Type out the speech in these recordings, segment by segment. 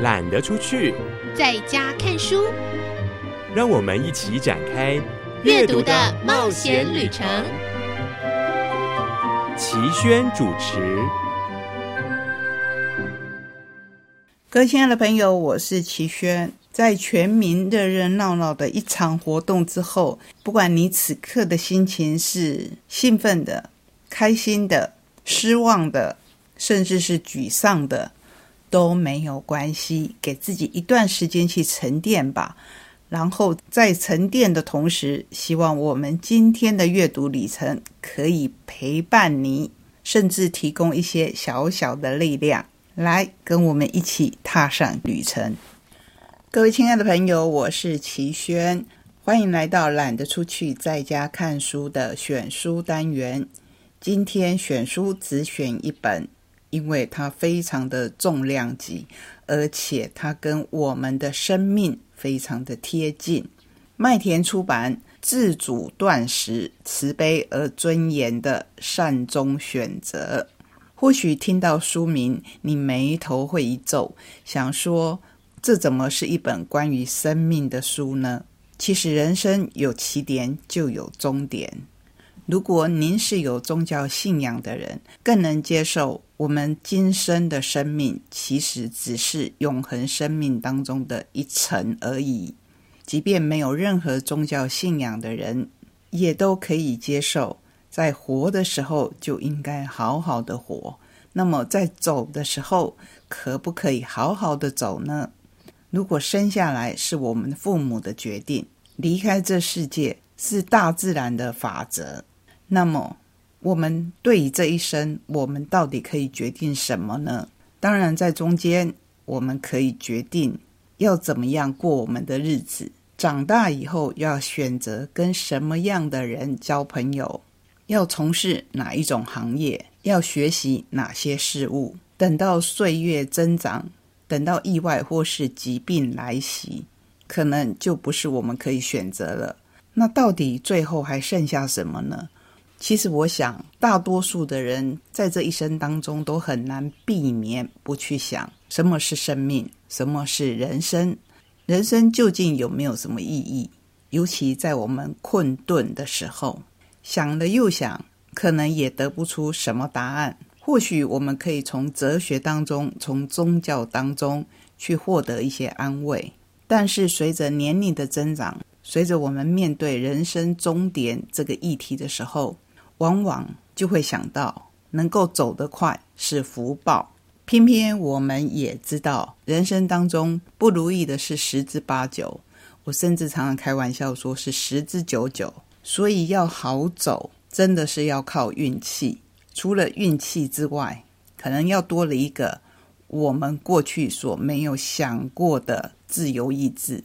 懒得出去，在家看书。让我们一起展开阅读的冒险旅程。齐轩主持。各位亲爱的朋友，我是齐轩。在全民热热闹闹的一场活动之后，不管你此刻的心情是兴奋的、开心的、失望的，甚至是沮丧的，都没有关系。给自己一段时间去沉淀吧。然后在沉淀的同时，希望我们今天的阅读旅程可以陪伴你，甚至提供一些小小的力量，来跟我们一起踏上旅程。各位亲爱的朋友，我是齐轩，欢迎来到懒得出去在家看书的选书单元。今天选书只选一本，因为它非常的重量级，而且它跟我们的生命非常的贴近。麦田出版《自主断食：慈悲而尊严的善终选择》。或许听到书名，你眉头会一皱，想说。这怎么是一本关于生命的书呢？其实人生有起点就有终点。如果您是有宗教信仰的人，更能接受我们今生的生命其实只是永恒生命当中的一层而已。即便没有任何宗教信仰的人，也都可以接受，在活的时候就应该好好的活。那么在走的时候，可不可以好好的走呢？如果生下来是我们父母的决定，离开这世界是大自然的法则，那么我们对于这一生，我们到底可以决定什么呢？当然，在中间我们可以决定要怎么样过我们的日子。长大以后要选择跟什么样的人交朋友，要从事哪一种行业，要学习哪些事物。等到岁月增长。等到意外或是疾病来袭，可能就不是我们可以选择了。那到底最后还剩下什么呢？其实，我想大多数的人在这一生当中都很难避免不去想什么是生命，什么是人生，人生究竟有没有什么意义？尤其在我们困顿的时候，想了又想，可能也得不出什么答案。或许我们可以从哲学当中、从宗教当中去获得一些安慰，但是随着年龄的增长，随着我们面对人生终点这个议题的时候，往往就会想到，能够走得快是福报。偏偏我们也知道，人生当中不如意的是十之八九，我甚至常常开玩笑说是十之九九。所以要好走，真的是要靠运气。除了运气之外，可能要多了一个我们过去所没有想过的自由意志。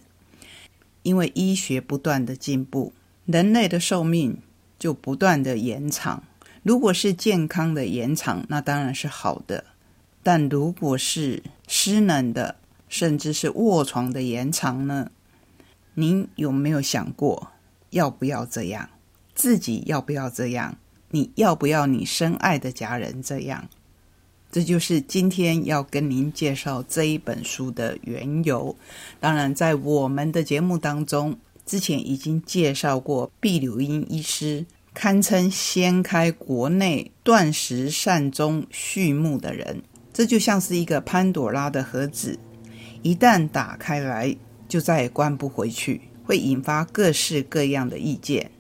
因为医学不断的进步，人类的寿命就不断的延长。如果是健康的延长，那当然是好的；但如果是失能的，甚至是卧床的延长呢？您有没有想过要不要这样？自己要不要这样？你要不要你深爱的家人这样？这就是今天要跟您介绍这一本书的缘由。当然，在我们的节目当中，之前已经介绍过毕柳英医师，堪称掀开国内断食善终序幕的人。这就像是一个潘朵拉的盒子，一旦打开来，就再也关不回去，会引发各式各样的意见。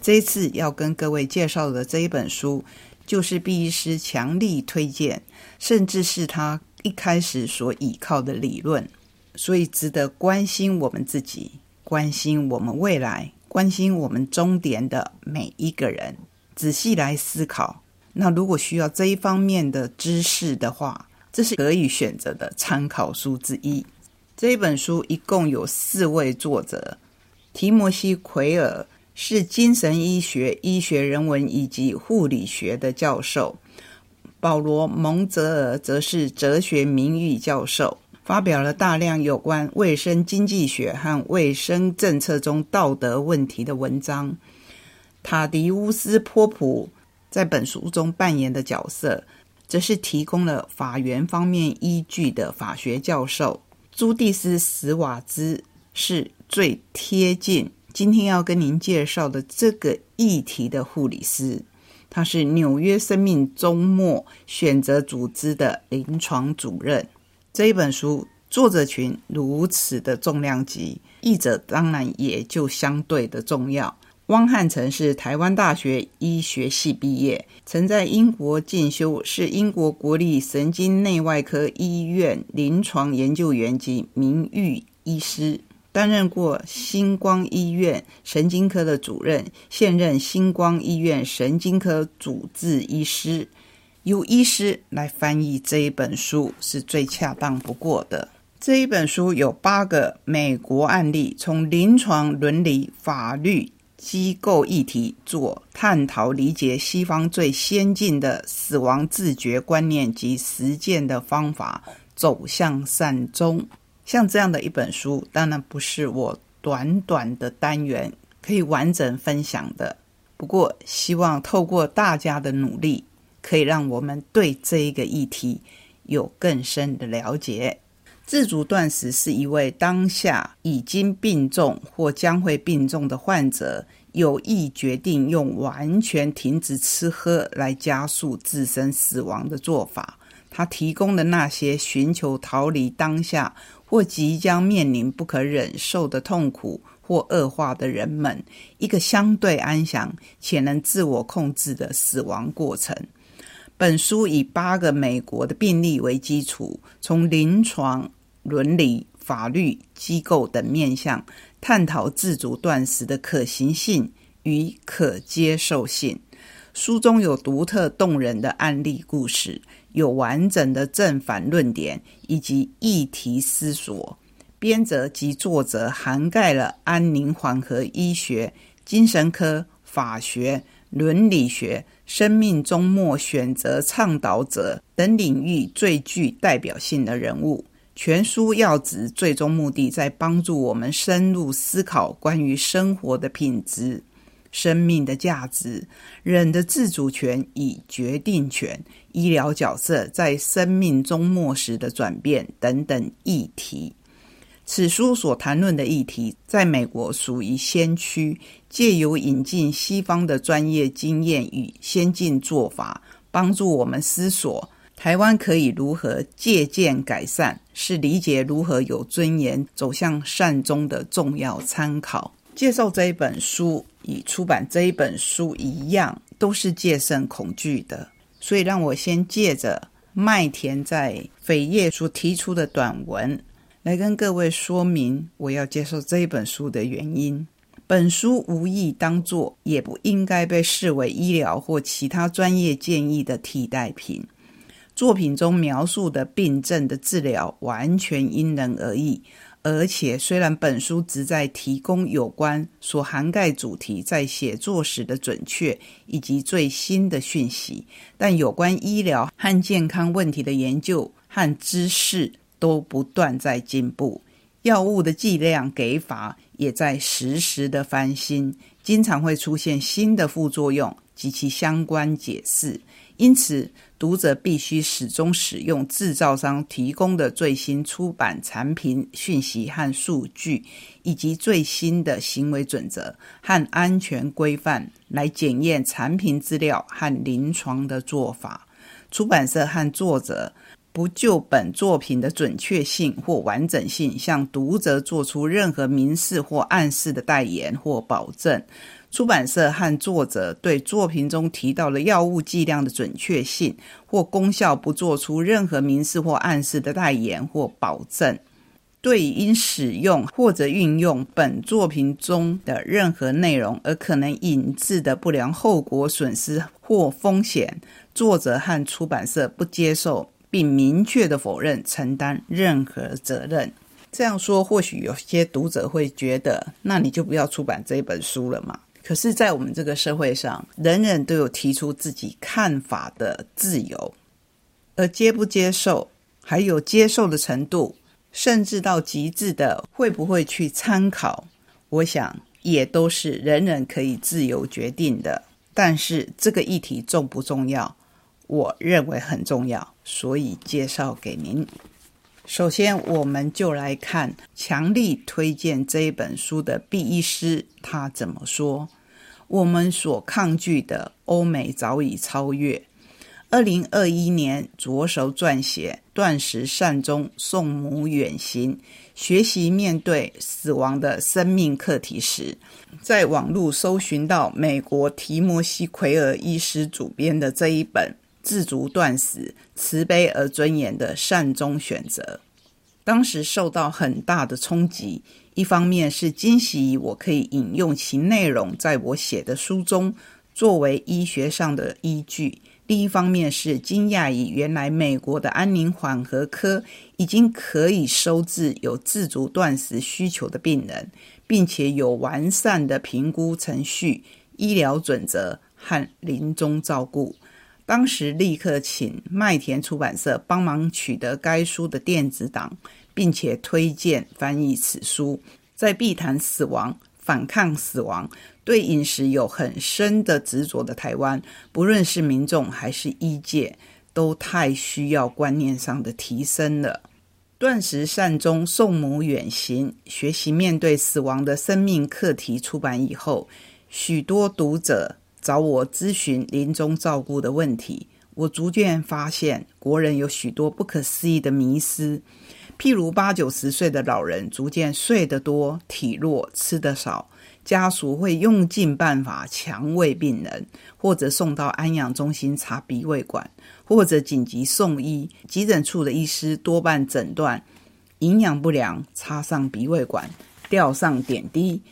这次要跟各位介绍的这一本书，就是毕医师强力推荐，甚至是他一开始所倚靠的理论，所以值得关心我们自己、关心我们未来、关心我们终点的每一个人，仔细来思考。那如果需要这一方面的知识的话，这是可以选择的参考书之一。这本书一共有四位作者：提摩西·奎尔。是精神医学、医学人文以及护理学的教授，保罗·蒙泽尔则是哲学名誉教授，发表了大量有关卫生经济学和卫生政策中道德问题的文章。塔迪乌斯·波普在本书中扮演的角色，则是提供了法源方面依据的法学教授。朱蒂斯·史瓦兹是最贴近今天要跟您介绍的这个议题的护理师，他是纽约生命周末选择组织的临床主任。这一本书作者群如此的重量级，译者当然也就相对的重要。汪汉成是台湾大学医学系毕业，曾在英国进修，是英国国立神经内外科医院临床研究员及名誉医师，担任过星光医院神经科的主任，现任星光医院神经科主治医师。由医师来翻译这一本书是最恰当不过的。这一本书有八个美国案例，从临床伦理、法律。机构议题做探讨，理解西方最先进的死亡自觉观念及实践的方法，走向善终。像这样的一本书，当然不是我短短的单元可以完整分享的。不过，希望透过大家的努力，可以让我们对这一个议题有更深的了解。自主断食是一位当下已经病重或将会病重的患者有意决定用完全停止吃喝来加速自身死亡的做法。他提供的那些寻求逃离当下或即将面临不可忍受的痛苦或恶化的人们一个相对安详且能自我控制的死亡过程。本书以八个美国的病例为基础，从临床。伦理、法律、机构等面向探讨自主断食的可行性与可接受性。书中有独特动人的案例故事，有完整的正反论点以及议题思索。编者及作者涵盖了安宁缓和医学、精神科、法学、伦理学、生命终末选择倡导者等领域最具代表性的人物。全书要旨，最终目的在帮助我们深入思考关于生活的品质、生命的价值、人的自主权与决定权、医疗角色在生命终末时的转变等等议题。此书所谈论的议题，在美国属于先驱，借由引进西方的专业经验与先进做法，帮助我们思索。台湾可以如何借鉴改善，是理解如何有尊严走向善终的重要参考。介绍这一本书，与出版这一本书一样，都是戒慎恐惧的。所以，让我先借着麦田在扉页所提出的短文，来跟各位说明我要接受这一本书的原因。本书无意当作，也不应该被视为医疗或其他专业建议的替代品。作品中描述的病症的治疗完全因人而异，而且虽然本书旨在提供有关所涵盖主题在写作时的准确以及最新的讯息，但有关医疗和健康问题的研究和知识都不断在进步，药物的剂量给法也在实时的翻新，经常会出现新的副作用及其相关解释。因此，读者必须始终使用制造商提供的最新出版产品讯息和数据，以及最新的行为准则和安全规范来检验产品资料和临床的做法。出版社和作者不就本作品的准确性或完整性向读者做出任何明示或暗示的代言或保证。出版社和作者对作品中提到的药物剂量的准确性或功效不做出任何明示或暗示的代言或保证。对因使用或者运用本作品中的任何内容而可能引致的不良后果、损失或风险，作者和出版社不接受并明确的否认承担任何责任。这样说，或许有些读者会觉得，那你就不要出版这本书了嘛？可是，在我们这个社会上，人人都有提出自己看法的自由，而接不接受，还有接受的程度，甚至到极致的会不会去参考，我想也都是人人可以自由决定的。但是，这个议题重不重要？我认为很重要，所以介绍给您。首先，我们就来看强力推荐这一本书的毕医师他怎么说。我们所抗拒的欧美早已超越。二零二一年着手撰写《断食善终，送母远行》，学习面对死亡的生命课题时，在网络搜寻到美国提摩西·奎尔医师主编的这一本《自足断食：慈悲而尊严的善终选择》，当时受到很大的冲击。一方面是惊喜我可以引用其内容在我写的书中作为医学上的依据。另一方面是惊讶于，原来美国的安宁缓和科已经可以收治有自主断食需求的病人，并且有完善的评估程序、医疗准则和临终照顾。当时立刻请麦田出版社帮忙取得该书的电子档，并且推荐翻译此书。在避谈死亡、反抗死亡。对饮食有很深的执着的台湾，不论是民众还是医界，都太需要观念上的提升了。断食善终，送母远行，学习面对死亡的生命课题。出版以后，许多读者找我咨询临终照顾的问题。我逐渐发现，国人有许多不可思议的迷思，譬如八九十岁的老人逐渐睡得多、体弱、吃得少。家属会用尽办法强喂病人，或者送到安养中心插鼻胃管，或者紧急送医。急诊处的医师多半诊断营养不良，插上鼻胃管，吊上点滴。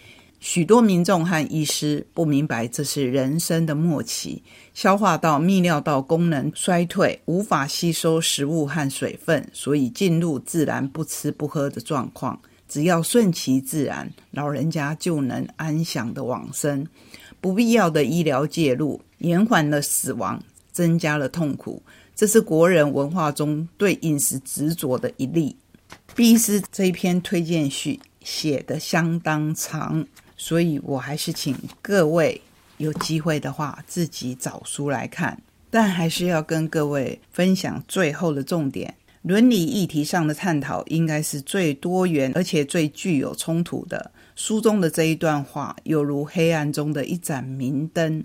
许多民众和医师不明白这是人生的末期，消化道、泌尿道功能衰退，无法吸收食物和水分，所以进入自然不吃不喝的状况。只要顺其自然，老人家就能安详的往生。不必要的医疗介入，延缓了死亡，增加了痛苦。这是国人文化中对饮食执着的一例。毕斯这一篇推荐序写的相当长，所以我还是请各位有机会的话自己找书来看。但还是要跟各位分享最后的重点。伦理议题上的探讨应该是最多元，而且最具有冲突的。书中的这一段话，犹如黑暗中的一盏明灯。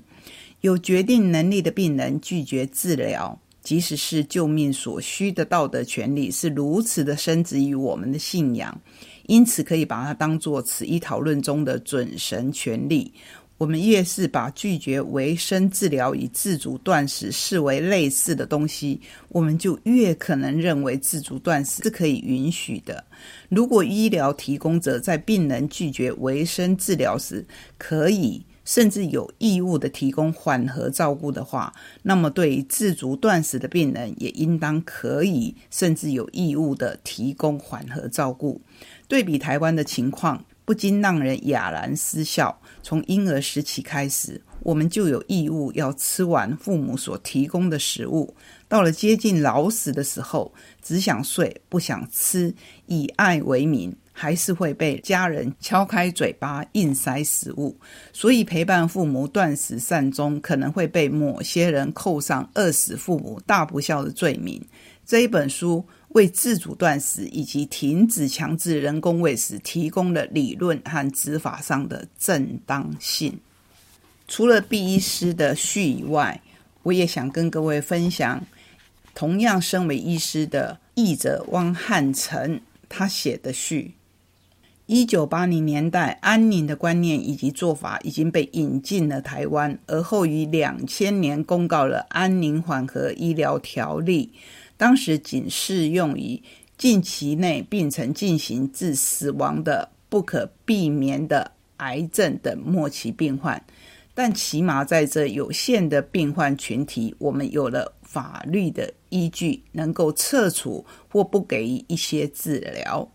有决定能力的病人拒绝治疗，即使是救命所需的道德权利，是如此的深植于我们的信仰，因此可以把它当作此一讨论中的准神权利。我们越是把拒绝维生治疗与自主断食视为类似的东西，我们就越可能认为自主断食是可以允许的。如果医疗提供者在病人拒绝维生治疗时，可以甚至有义务的提供缓和照顾的话，那么对于自主断食的病人也应当可以甚至有义务的提供缓和照顾。对比台湾的情况。不禁让人哑然失笑。从婴儿时期开始，我们就有义务要吃完父母所提供的食物。到了接近老死的时候，只想睡不想吃，以爱为名，还是会被家人敲开嘴巴硬塞食物。所以，陪伴父母断食善终，可能会被某些人扣上饿死父母大不孝的罪名。这一本书。为自主断食以及停止强制人工喂食提供了理论和执法上的正当性。除了毕医师的序以外，我也想跟各位分享，同样身为医师的译者汪汉成他写的序。一九八零年代，安宁的观念以及做法已经被引进了台湾，而后于两千年公告了《安宁缓和医疗条例》。当时仅适用于近期内病程进行致死亡的不可避免的癌症等末期病患，但起码在这有限的病患群体，我们有了法律的依据，能够撤除或不给予一些治疗。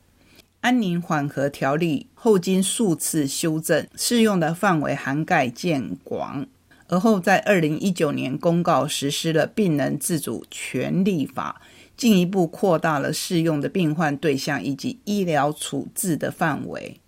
安宁缓和条例后经数次修正，适用的范围涵盖渐广。而后，在二零一九年公告实施了《病人自主权利法》，进一步扩大了适用的病患对象以及医疗处置的范围。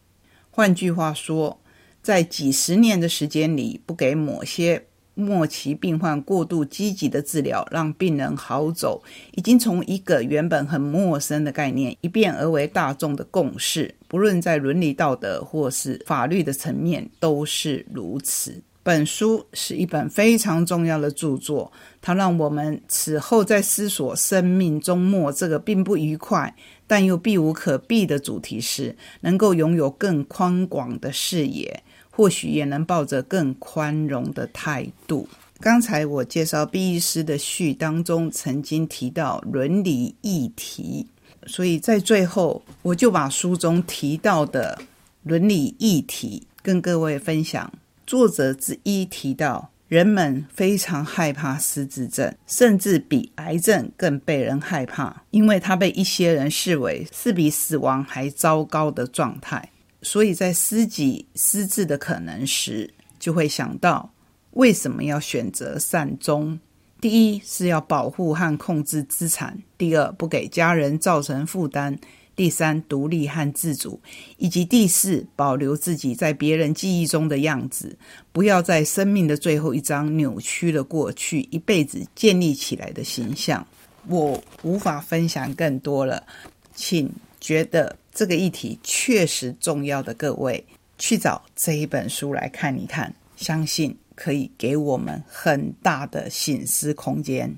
换句话说，在几十年的时间里，不给某些末期病患过度积极的治疗，让病人好走，已经从一个原本很陌生的概念，一变而为大众的共识。不论在伦理道德或是法律的层面，都是如此。本书是一本非常重要的著作，它让我们此后在思索生命终末这个并不愉快但又避无可避的主题时，能够拥有更宽广的视野，或许也能抱着更宽容的态度。刚才我介绍毕医师的序当中曾经提到伦理议题，所以在最后我就把书中提到的伦理议题跟各位分享。作者之一提到，人们非常害怕失智症，甚至比癌症更被人害怕，因为它被一些人视为是比死亡还糟糕的状态。所以在思己失智的可能时，就会想到为什么要选择善终？第一是要保护和控制资产，第二不给家人造成负担。第三，独立和自主，以及第四，保留自己在别人记忆中的样子，不要在生命的最后一章扭曲了过去一辈子建立起来的形象。我无法分享更多了，请觉得这个议题确实重要的各位去找这一本书来看一看，相信可以给我们很大的醒思空间。